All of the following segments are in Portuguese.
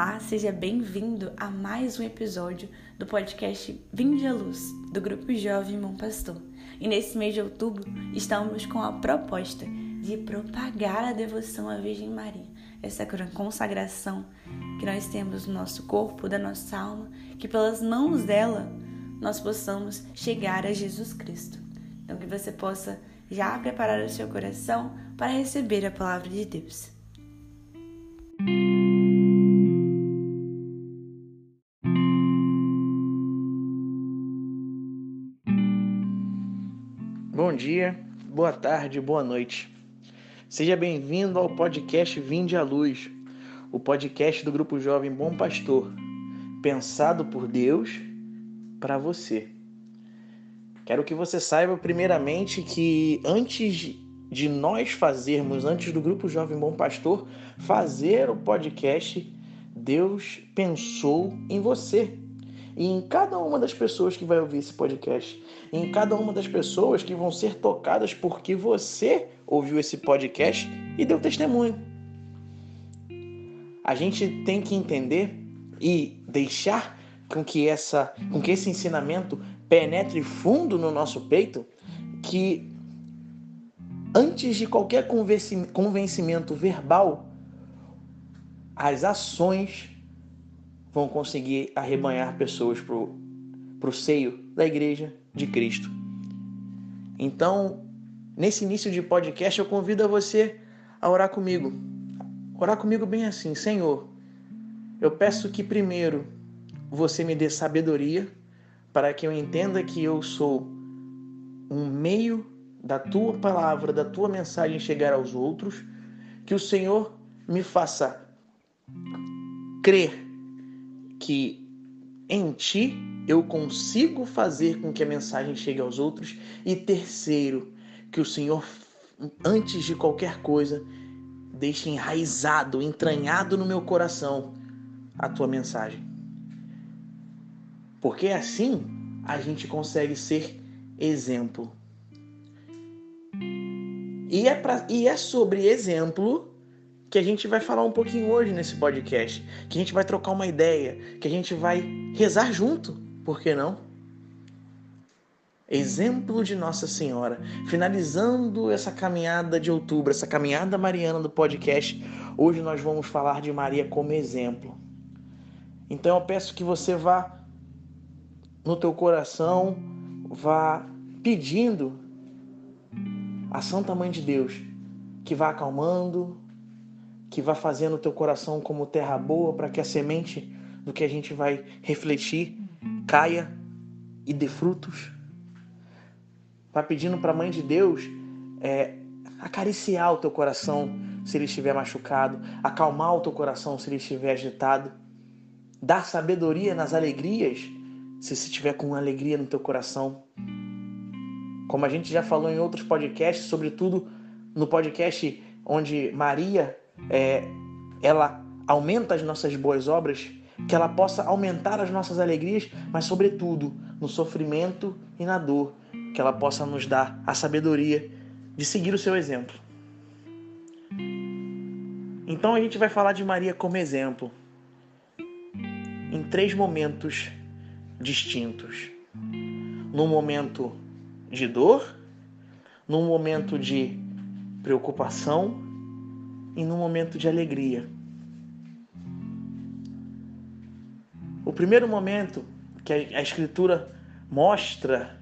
Olá, seja bem-vindo a mais um episódio do podcast Vinde à Luz, do Grupo Jovem Bom Pastor. E nesse mês de outubro estamos com a proposta de propagar a devoção à Virgem Maria, essa consagração que nós temos no nosso corpo, da nossa alma, que pelas mãos dela nós possamos chegar a Jesus Cristo. Então que você possa já preparar o seu coração para receber a palavra de Deus. Bom dia, boa tarde, boa noite. Seja bem-vindo ao podcast Vinde à Luz, o podcast do Grupo Jovem Bom Pastor, pensado por Deus para você. Quero que você saiba, primeiramente, que antes de nós fazermos, antes do Grupo Jovem Bom Pastor fazer o podcast, Deus pensou em você e em cada uma das pessoas que vai ouvir esse podcast, em cada uma das pessoas que vão ser tocadas porque você ouviu esse podcast e deu testemunho. A gente tem que entender e deixar com que essa, com que esse ensinamento penetre fundo no nosso peito, que antes de qualquer convencimento verbal, as ações vão conseguir arrebanhar pessoas para o seio da igreja de Cristo. Então, nesse início de podcast, eu convido você a orar comigo. Orar comigo bem assim: Senhor, eu peço que primeiro você me dê sabedoria para que eu entenda que eu sou um meio da tua palavra, da tua mensagem chegar aos outros, que o Senhor me faça crer que em ti eu consigo fazer com que a mensagem chegue aos outros. E terceiro, que o Senhor, antes de qualquer coisa, deixe enraizado, entranhado no meu coração a tua mensagem. Porque assim a gente consegue ser exemplo. E é, pra, e é sobre exemplo que a gente vai falar um pouquinho hoje nesse podcast, que a gente vai trocar uma ideia, que a gente vai rezar junto, por que não? Exemplo de Nossa Senhora. Finalizando essa caminhada de outubro, essa caminhada mariana do podcast, hoje nós vamos falar de Maria como exemplo. Então eu peço que você vá no teu coração, vá pedindo a Santa Mãe de Deus que vá acalmando, que vá fazendo o teu coração como terra boa para que a semente do que a gente vai refletir caia e dê frutos. Vai pedindo para a Mãe de Deus é, acariciar o teu coração se ele estiver machucado, acalmar o teu coração se ele estiver agitado, dar sabedoria nas alegrias se você estiver com alegria no teu coração. Como a gente já falou em outros podcasts, sobretudo no podcast onde Maria é, ela aumenta as nossas boas obras, que ela possa aumentar as nossas alegrias, mas, sobretudo, no sofrimento e na dor, que ela possa nos dar a sabedoria de seguir o seu exemplo. Então a gente vai falar de Maria como exemplo em três momentos distintos: num momento de dor, num momento de preocupação e num momento de alegria. O primeiro momento que a Escritura mostra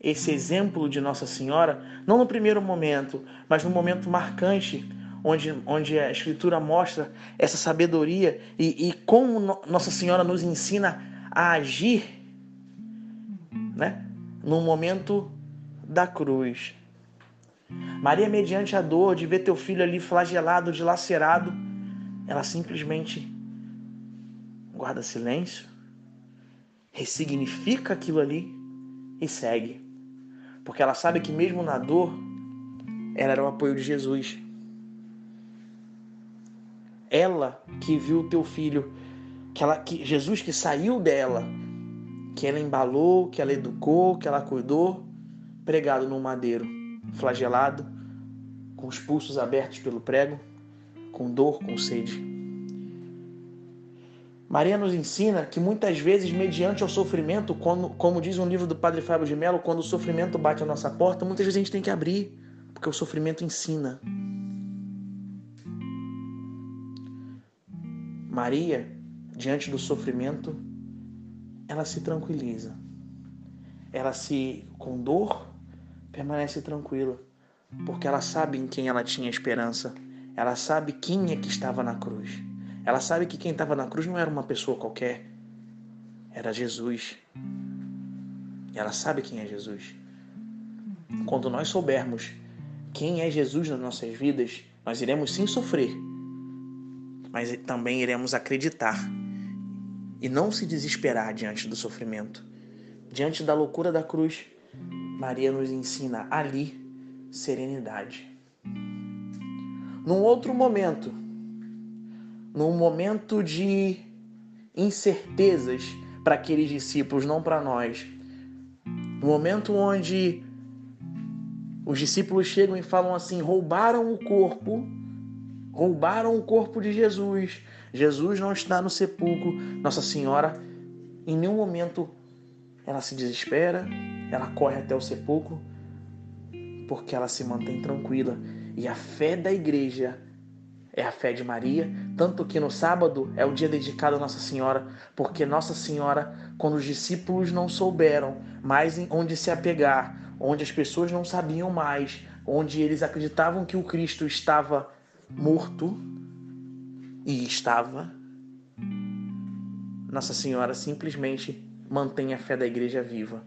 esse exemplo de Nossa Senhora, não no primeiro momento, mas no momento marcante, onde, onde a Escritura mostra essa sabedoria e, e como Nossa Senhora nos ensina a agir né, no momento da cruz. Maria, mediante a dor de ver teu filho ali flagelado, dilacerado, ela simplesmente guarda silêncio, ressignifica aquilo ali e segue. Porque ela sabe que mesmo na dor, ela era o apoio de Jesus. Ela que viu o teu filho, que, ela, que Jesus que saiu dela, que ela embalou, que ela educou, que ela cuidou, pregado no madeiro flagelado, com os pulsos abertos pelo prego, com dor, com sede. Maria nos ensina que muitas vezes, mediante o sofrimento, como, como diz um livro do Padre Fábio de Mello, quando o sofrimento bate a nossa porta, muitas vezes a gente tem que abrir, porque o sofrimento ensina. Maria, diante do sofrimento, ela se tranquiliza. Ela se, com dor, permanece tranquila, porque ela sabe em quem ela tinha esperança. Ela sabe quem é que estava na cruz. Ela sabe que quem estava na cruz não era uma pessoa qualquer, era Jesus. E ela sabe quem é Jesus. Quando nós soubermos quem é Jesus nas nossas vidas, nós iremos sim sofrer, mas também iremos acreditar e não se desesperar diante do sofrimento. Diante da loucura da cruz, Maria nos ensina ali serenidade. Num outro momento, num momento de incertezas para aqueles discípulos, não para nós. No momento onde os discípulos chegam e falam assim: roubaram o corpo, roubaram o corpo de Jesus. Jesus não está no sepulcro. Nossa Senhora, em nenhum momento, ela se desespera, ela corre até o sepulcro, porque ela se mantém tranquila. E a fé da igreja é a fé de Maria, tanto que no sábado é o dia dedicado a Nossa Senhora, porque Nossa Senhora, quando os discípulos não souberam mais onde se apegar, onde as pessoas não sabiam mais, onde eles acreditavam que o Cristo estava morto e estava, Nossa Senhora simplesmente mantém a fé da igreja viva,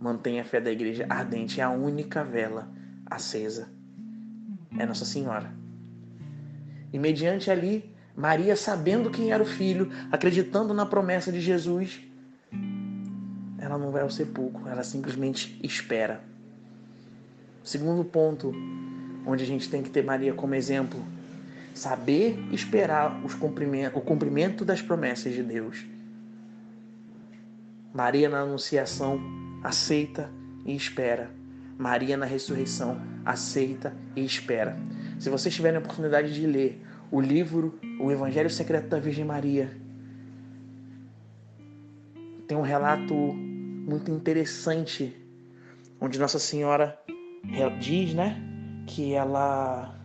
mantém a fé da igreja ardente, é a única vela acesa. É Nossa Senhora. E mediante ali, Maria, sabendo quem era o filho, acreditando na promessa de Jesus, ela não vai ao sepulcro, ela simplesmente espera. Segundo ponto, onde a gente tem que ter Maria como exemplo, saber esperar o cumprimento das promessas de Deus. Maria na anunciação aceita e espera. Maria na ressurreição aceita e espera. Se vocês tiverem a oportunidade de ler o livro O Evangelho Secreto da Virgem Maria, tem um relato muito interessante onde Nossa Senhora diz, né, que ela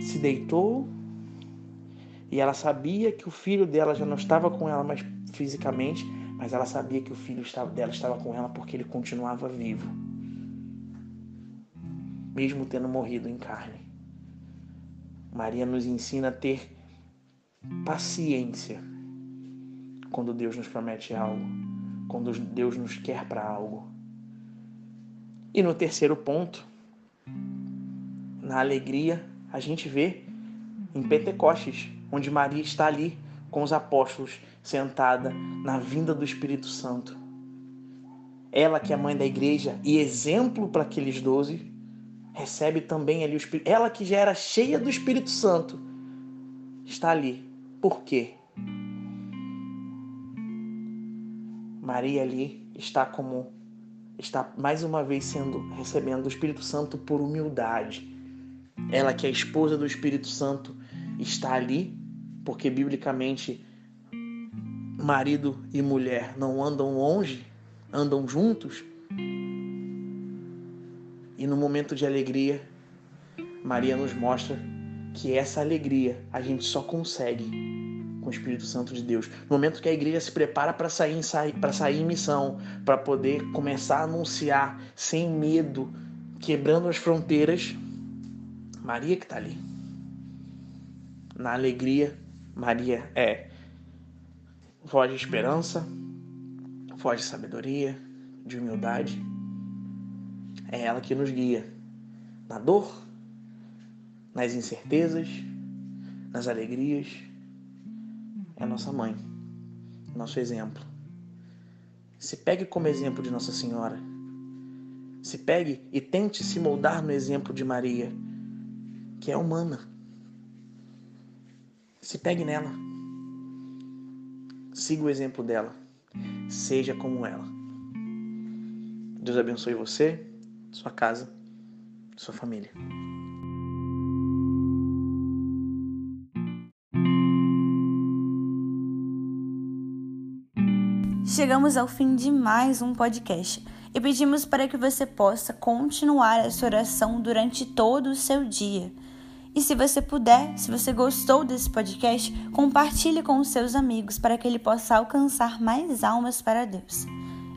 se deitou e ela sabia que o filho dela já não estava com ela mais fisicamente, mas ela sabia que o filho dela estava com ela porque ele continuava vivo mesmo tendo morrido em carne. Maria nos ensina a ter paciência quando Deus nos promete algo, quando Deus nos quer para algo. E no terceiro ponto, na alegria, a gente vê em Pentecostes, onde Maria está ali com os apóstolos, sentada na vinda do Espírito Santo. Ela que é mãe da igreja e exemplo para aqueles doze, recebe também ali o Espírito. Ela que já era cheia do Espírito Santo está ali. Por quê? Maria ali está como está mais uma vez sendo recebendo o Espírito Santo por humildade. Ela que é esposa do Espírito Santo está ali porque biblicamente marido e mulher não andam longe, andam juntos e no momento de alegria, Maria nos mostra que essa alegria a gente só consegue com o Espírito Santo de Deus. No momento que a igreja se prepara para sair, para sair em missão, para poder começar a anunciar sem medo, quebrando as fronteiras, Maria que está ali. Na alegria, Maria é voz de esperança, voz de sabedoria, de humildade é ela que nos guia na dor, nas incertezas, nas alegrias. É nossa mãe, nosso exemplo. Se pegue como exemplo de Nossa Senhora. Se pegue e tente se moldar no exemplo de Maria, que é humana. Se pegue nela. Siga o exemplo dela. Seja como ela. Deus abençoe você sua casa, sua família. chegamos ao fim de mais um podcast e pedimos para que você possa continuar essa oração durante todo o seu dia. E se você puder, se você gostou desse podcast, compartilhe com os seus amigos para que ele possa alcançar mais almas para Deus.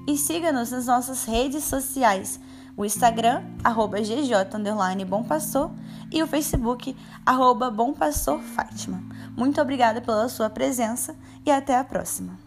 E siga-nos nas nossas redes sociais, o Instagram, arroba GJ Bom Pastor, e o Facebook, arroba Bom Pastor Fátima. Muito obrigada pela sua presença e até a próxima.